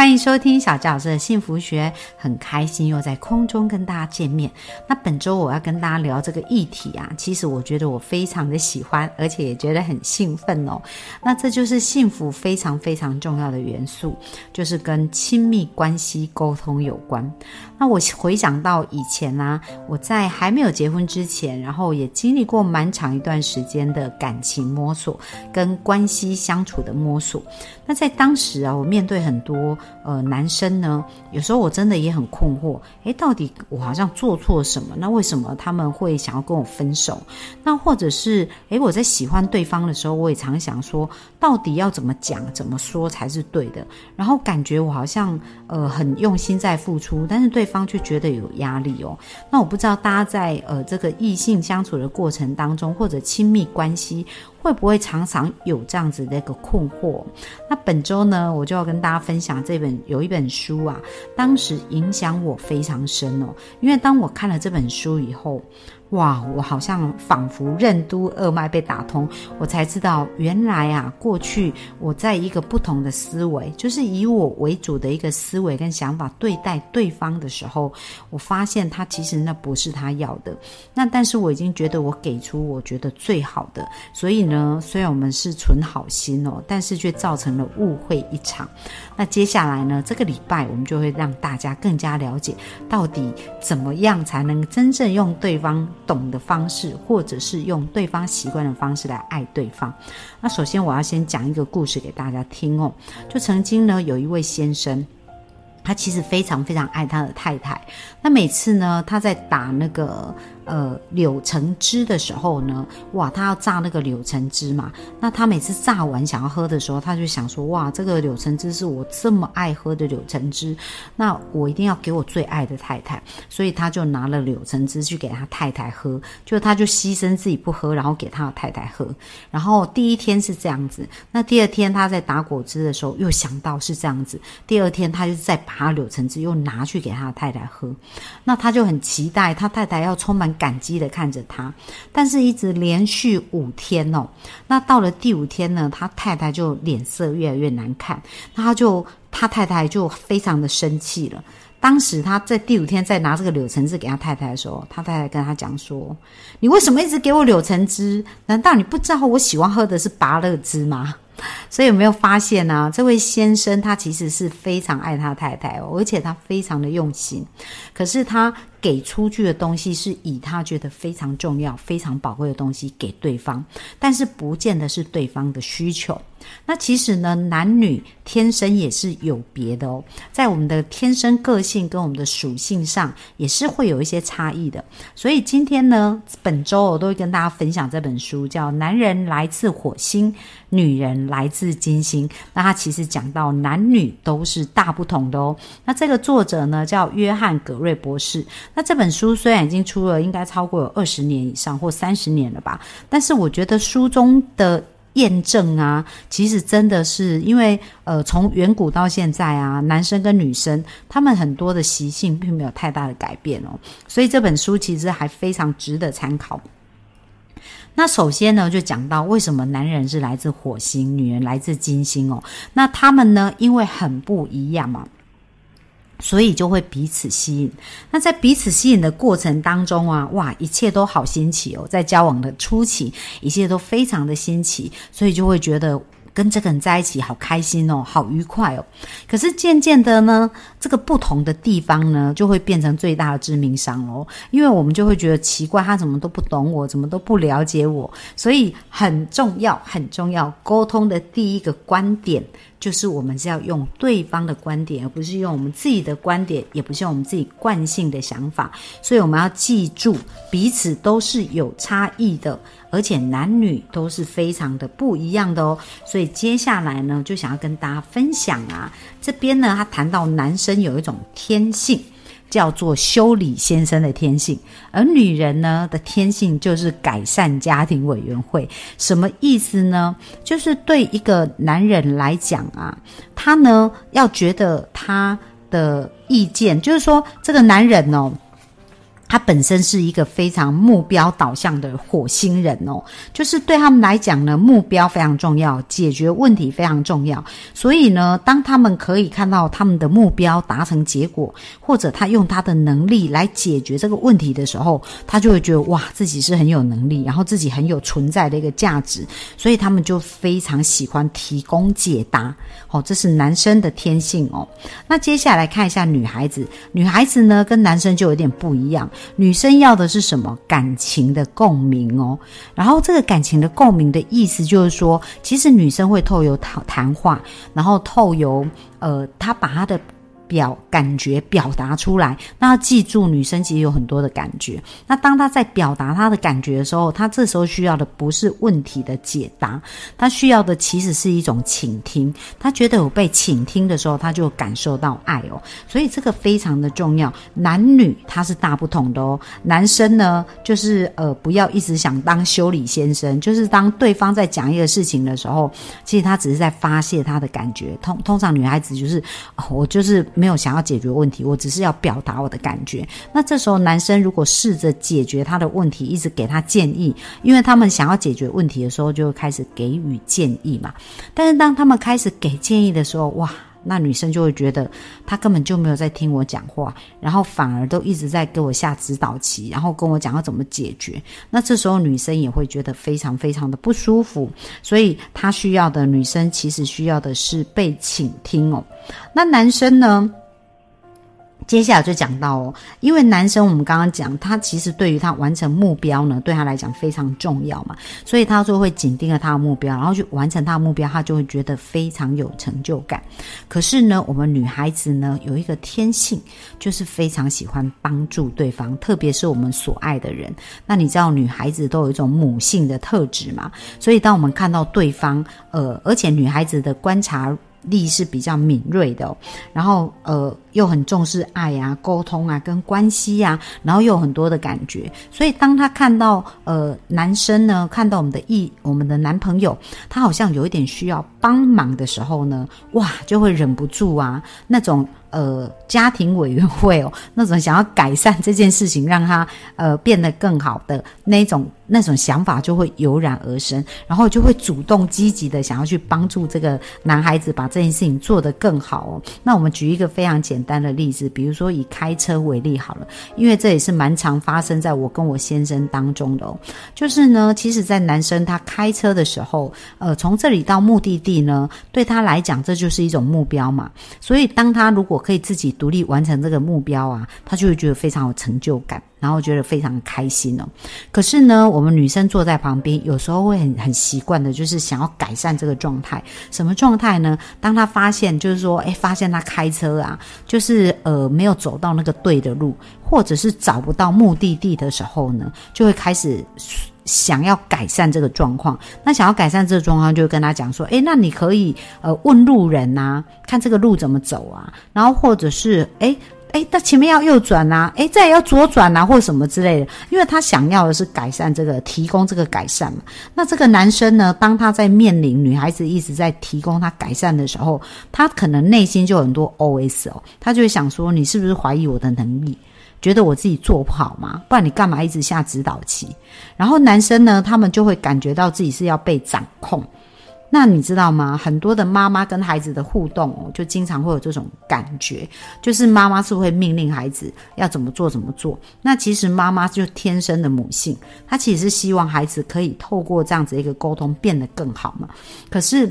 欢迎收听小教老师的幸福学，很开心又在空中跟大家见面。那本周我要跟大家聊这个议题啊，其实我觉得我非常的喜欢，而且也觉得很兴奋哦。那这就是幸福非常非常重要的元素，就是跟亲密关系沟通有关。那我回想到以前呢，我在还没有结婚之前，然后也经历过蛮长一段时间的感情摸索跟关系相处的摸索。那在当时啊，我面对很多。呃，男生呢，有时候我真的也很困惑，诶，到底我好像做错什么？那为什么他们会想要跟我分手？那或者是，诶，我在喜欢对方的时候，我也常想说，到底要怎么讲、怎么说才是对的？然后感觉我好像呃很用心在付出，但是对方却觉得有压力哦。那我不知道大家在呃这个异性相处的过程当中，或者亲密关系。会不会常常有这样子的一个困惑？那本周呢，我就要跟大家分享这本有一本书啊，当时影响我非常深哦，因为当我看了这本书以后。哇，我好像仿佛任督二脉被打通，我才知道原来啊，过去我在一个不同的思维，就是以我为主的一个思维跟想法对待对方的时候，我发现他其实那不是他要的。那但是我已经觉得我给出我觉得最好的，所以呢，虽然我们是存好心哦，但是却造成了误会一场。那接下来呢，这个礼拜我们就会让大家更加了解，到底怎么样才能真正用对方。懂的方式，或者是用对方习惯的方式来爱对方。那首先，我要先讲一个故事给大家听哦。就曾经呢，有一位先生，他其实非常非常爱他的太太。那每次呢，他在打那个。呃，柳橙汁的时候呢，哇，他要榨那个柳橙汁嘛。那他每次榨完想要喝的时候，他就想说，哇，这个柳橙汁是我这么爱喝的柳橙汁，那我一定要给我最爱的太太。所以他就拿了柳橙汁去给他太太喝，就他就牺牲自己不喝，然后给他的太太喝。然后第一天是这样子，那第二天他在打果汁的时候又想到是这样子，第二天他就再把柳橙汁又拿去给他的太太喝。那他就很期待他太太要充满。感激的看着他，但是一直连续五天哦，那到了第五天呢，他太太就脸色越来越难看，那他就他太太就非常的生气了。当时他在第五天在拿这个柳橙汁给他太太的时候，他太太跟他讲说：“你为什么一直给我柳橙汁？难道你不知道我喜欢喝的是芭乐汁吗？”所以有没有发现呢？这位先生他其实是非常爱他太太哦，而且他非常的用心，可是他。给出去的东西是以他觉得非常重要、非常宝贵的东西给对方，但是不见得是对方的需求。那其实呢，男女天生也是有别的哦，在我们的天生个性跟我们的属性上，也是会有一些差异的。所以今天呢，本周我都会跟大家分享这本书，叫《男人来自火星，女人来自金星》。那它其实讲到男女都是大不同的哦。那这个作者呢，叫约翰·格瑞博士。那这本书虽然已经出了，应该超过有二十年以上或三十年了吧，但是我觉得书中的验证啊，其实真的是因为呃，从远古到现在啊，男生跟女生他们很多的习性并没有太大的改变哦，所以这本书其实还非常值得参考。那首先呢，就讲到为什么男人是来自火星，女人来自金星哦，那他们呢，因为很不一样嘛。所以就会彼此吸引。那在彼此吸引的过程当中啊，哇，一切都好新奇哦。在交往的初期，一切都非常的新奇，所以就会觉得跟这个人在一起好开心哦，好愉快哦。可是渐渐的呢，这个不同的地方呢，就会变成最大的致命伤哦。因为我们就会觉得奇怪，他怎么都不懂我，怎么都不了解我。所以很重要，很重要，沟通的第一个观点。就是我们是要用对方的观点，而不是用我们自己的观点，也不是用我们自己惯性的想法。所以我们要记住，彼此都是有差异的，而且男女都是非常的不一样的哦。所以以接下来呢，就想要跟大家分享啊，这边呢，他谈到男生有一种天性。叫做修理先生的天性，而女人呢的天性就是改善家庭委员会。什么意思呢？就是对一个男人来讲啊，他呢要觉得他的意见，就是说这个男人哦。他本身是一个非常目标导向的火星人哦，就是对他们来讲呢，目标非常重要，解决问题非常重要。所以呢，当他们可以看到他们的目标达成结果，或者他用他的能力来解决这个问题的时候，他就会觉得哇，自己是很有能力，然后自己很有存在的一个价值。所以他们就非常喜欢提供解答。哦，这是男生的天性哦。那接下来看一下女孩子，女孩子呢跟男生就有点不一样。女生要的是什么？感情的共鸣哦。然后这个感情的共鸣的意思就是说，其实女生会透由谈谈话，然后透由呃，她把她的。表感觉表达出来，那要记住，女生其实有很多的感觉。那当她在表达她的感觉的时候，她这时候需要的不是问题的解答，她需要的其实是一种倾听。她觉得有被倾听的时候，她就感受到爱哦。所以这个非常的重要。男女他是大不同的哦。男生呢，就是呃，不要一直想当修理先生，就是当对方在讲一个事情的时候，其实他只是在发泄他的感觉。通通常女孩子就是我就是。没有想要解决问题，我只是要表达我的感觉。那这时候，男生如果试着解决他的问题，一直给他建议，因为他们想要解决问题的时候，就会开始给予建议嘛。但是当他们开始给建议的时候，哇，那女生就会觉得他根本就没有在听我讲话，然后反而都一直在给我下指导棋，然后跟我讲要怎么解决。那这时候女生也会觉得非常非常的不舒服，所以她需要的女生其实需要的是被倾听哦。那男生呢？接下来就讲到哦，因为男生我们刚刚讲，他其实对于他完成目标呢，对他来讲非常重要嘛，所以他就会紧盯着他的目标，然后去完成他的目标，他就会觉得非常有成就感。可是呢，我们女孩子呢有一个天性，就是非常喜欢帮助对方，特别是我们所爱的人。那你知道女孩子都有一种母性的特质嘛？所以当我们看到对方，呃，而且女孩子的观察。力是比较敏锐的，然后呃又很重视爱啊、沟通啊、跟关系啊，然后又有很多的感觉，所以当他看到呃男生呢，看到我们的意我们的男朋友，他好像有一点需要帮忙的时候呢，哇，就会忍不住啊那种。呃，家庭委员会哦，那种想要改善这件事情，让他呃变得更好的那种那种想法就会油然而生，然后就会主动积极的想要去帮助这个男孩子把这件事情做得更好哦。那我们举一个非常简单的例子，比如说以开车为例好了，因为这也是蛮常发生在我跟我先生当中的哦。就是呢，其实，在男生他开车的时候，呃，从这里到目的地呢，对他来讲这就是一种目标嘛。所以当他如果可以自己独立完成这个目标啊，他就会觉得非常有成就感，然后觉得非常开心哦。可是呢，我们女生坐在旁边，有时候会很很习惯的，就是想要改善这个状态。什么状态呢？当他发现，就是说，哎，发现他开车啊，就是呃没有走到那个对的路，或者是找不到目的地的时候呢，就会开始。想要改善这个状况，那想要改善这个状况，就跟他讲说：，诶，那你可以呃问路人呐，看这个路怎么走啊，然后或者是诶诶，那前面要右转呐，诶，再要左转呐，或什么之类的，因为他想要的是改善这个，提供这个改善嘛。那这个男生呢，当他在面临女孩子一直在提供他改善的时候，他可能内心就很多 OS 哦，他就会想说：，你是不是怀疑我的能力？觉得我自己做不好吗？不然你干嘛一直下指导棋？然后男生呢，他们就会感觉到自己是要被掌控。那你知道吗？很多的妈妈跟孩子的互动哦，就经常会有这种感觉，就是妈妈是会命令孩子要怎么做怎么做。那其实妈妈就天生的母性，她其实是希望孩子可以透过这样子一个沟通变得更好嘛。可是。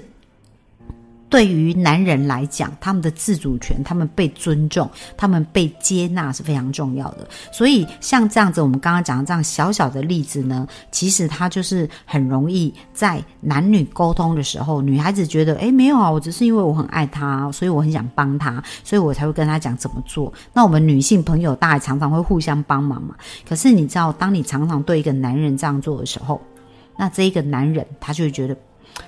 对于男人来讲，他们的自主权，他们被尊重，他们被接纳是非常重要的。所以像这样子，我们刚刚讲的这样小小的例子呢，其实他就是很容易在男女沟通的时候，女孩子觉得，诶，没有啊，我只是因为我很爱他，所以我很想帮他，所以我才会跟他讲怎么做。那我们女性朋友大家常常会互相帮忙嘛。可是你知道，当你常常对一个男人这样做的时候，那这一个男人他就会觉得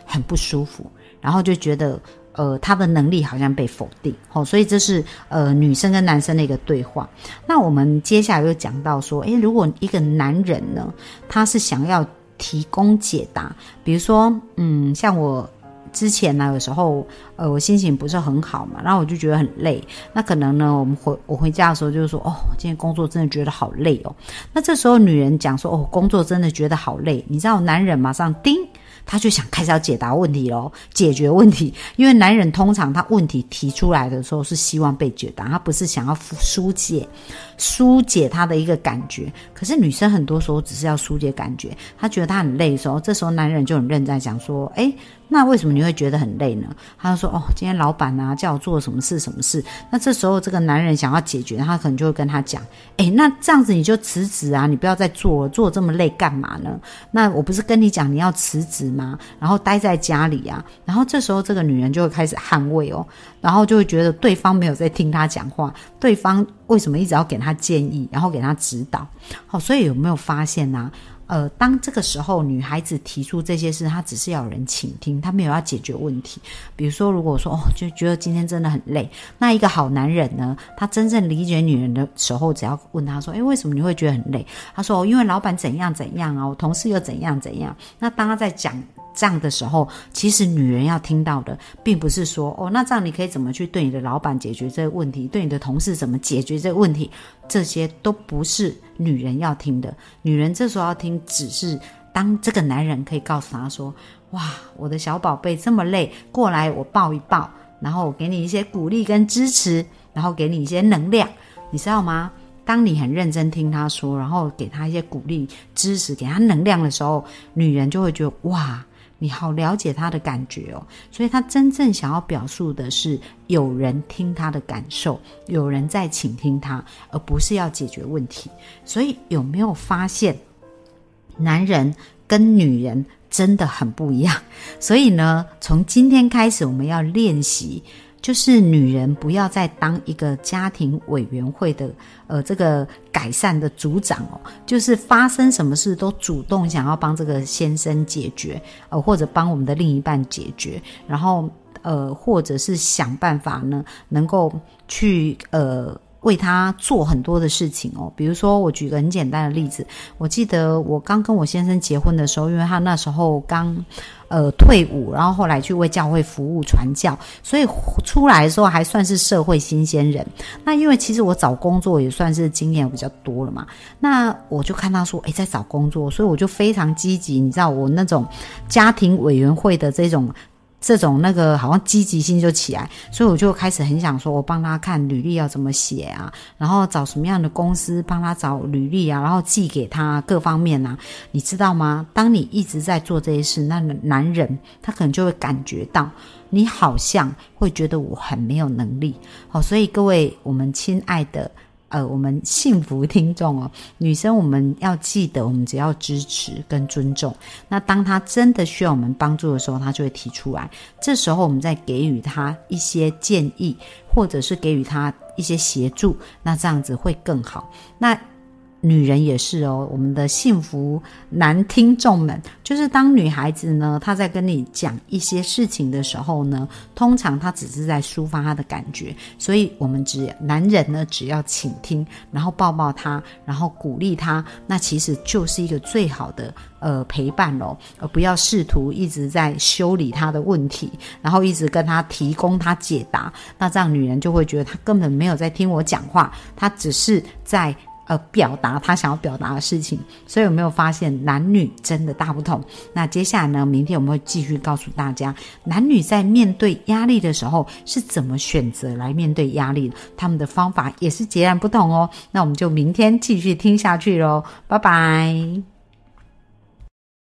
很不舒服。然后就觉得，呃，他的能力好像被否定，哦，所以这是呃女生跟男生的一个对话。那我们接下来又讲到说，诶，如果一个男人呢，他是想要提供解答，比如说，嗯，像我之前呢，有时候呃我心情不是很好嘛，然后我就觉得很累，那可能呢，我们回我回家的时候就是说，哦，今天工作真的觉得好累哦。那这时候女人讲说，哦，工作真的觉得好累，你知道，男人马上叮。他就想开始要解答问题喽，解决问题。因为男人通常他问题提出来的时候是希望被解答，他不是想要疏解、疏解他的一个感觉。可是女生很多时候只是要疏解感觉，她觉得她很累的时候，这时候男人就很认真讲说：“哎。”那为什么你会觉得很累呢？他就说：“哦，今天老板啊叫我做什么事什么事。”那这时候这个男人想要解决，他可能就会跟他讲：“哎，那这样子你就辞职啊，你不要再做了，做这么累干嘛呢？那我不是跟你讲你要辞职吗？然后待在家里啊。然后这时候这个女人就会开始捍卫哦，然后就会觉得对方没有在听他讲话，对方为什么一直要给他建议，然后给他指导？好，所以有没有发现呢？呃，当这个时候女孩子提出这些事，她只是要人倾听，她没有要解决问题。比如说，如果说哦，就觉得今天真的很累，那一个好男人呢，他真正理解女人的时候，只要问她说：“诶，为什么你会觉得很累？”他说：“哦，因为老板怎样怎样啊，我同事又怎样怎样。”那当他在讲。这样的时候，其实女人要听到的，并不是说哦，那这样你可以怎么去对你的老板解决这个问题，对你的同事怎么解决这个问题，这些都不是女人要听的。女人这时候要听，只是当这个男人可以告诉她说：“哇，我的小宝贝这么累，过来我抱一抱，然后我给你一些鼓励跟支持，然后给你一些能量，你知道吗？当你很认真听他说，然后给他一些鼓励、支持，给他能量的时候，女人就会觉得哇。”你好，了解他的感觉哦，所以他真正想要表述的是有人听他的感受，有人在倾听他，而不是要解决问题。所以有没有发现，男人跟女人真的很不一样？所以呢，从今天开始，我们要练习。就是女人不要再当一个家庭委员会的呃这个改善的组长哦，就是发生什么事都主动想要帮这个先生解决，呃或者帮我们的另一半解决，然后呃或者是想办法呢能够去呃。为他做很多的事情哦，比如说我举个很简单的例子，我记得我刚跟我先生结婚的时候，因为他那时候刚呃退伍，然后后来去为教会服务传教，所以出来的时候还算是社会新鲜人。那因为其实我找工作也算是经验比较多了嘛，那我就看他说诶，在找工作，所以我就非常积极，你知道我那种家庭委员会的这种。这种那个好像积极性就起来，所以我就开始很想说，我帮他看履历要怎么写啊，然后找什么样的公司帮他找履历啊，然后寄给他各方面啊，你知道吗？当你一直在做这些事，那男人他可能就会感觉到你好像会觉得我很没有能力。好，所以各位我们亲爱的。呃，我们幸福听众哦，女生我们要记得，我们只要支持跟尊重。那当她真的需要我们帮助的时候，她就会提出来。这时候我们再给予她一些建议，或者是给予她一些协助，那这样子会更好。那。女人也是哦，我们的幸福男听众们，就是当女孩子呢，她在跟你讲一些事情的时候呢，通常她只是在抒发她的感觉，所以我们只男人呢，只要倾听，然后抱抱她，然后鼓励她，那其实就是一个最好的呃陪伴喽，而不要试图一直在修理她的问题，然后一直跟她提供她解答，那这样女人就会觉得她根本没有在听我讲话，她只是在。呃，表达他想要表达的事情，所以有没有发现男女真的大不同？那接下来呢？明天我们会继续告诉大家，男女在面对压力的时候是怎么选择来面对压力，他们的方法也是截然不同哦。那我们就明天继续听下去喽，拜拜。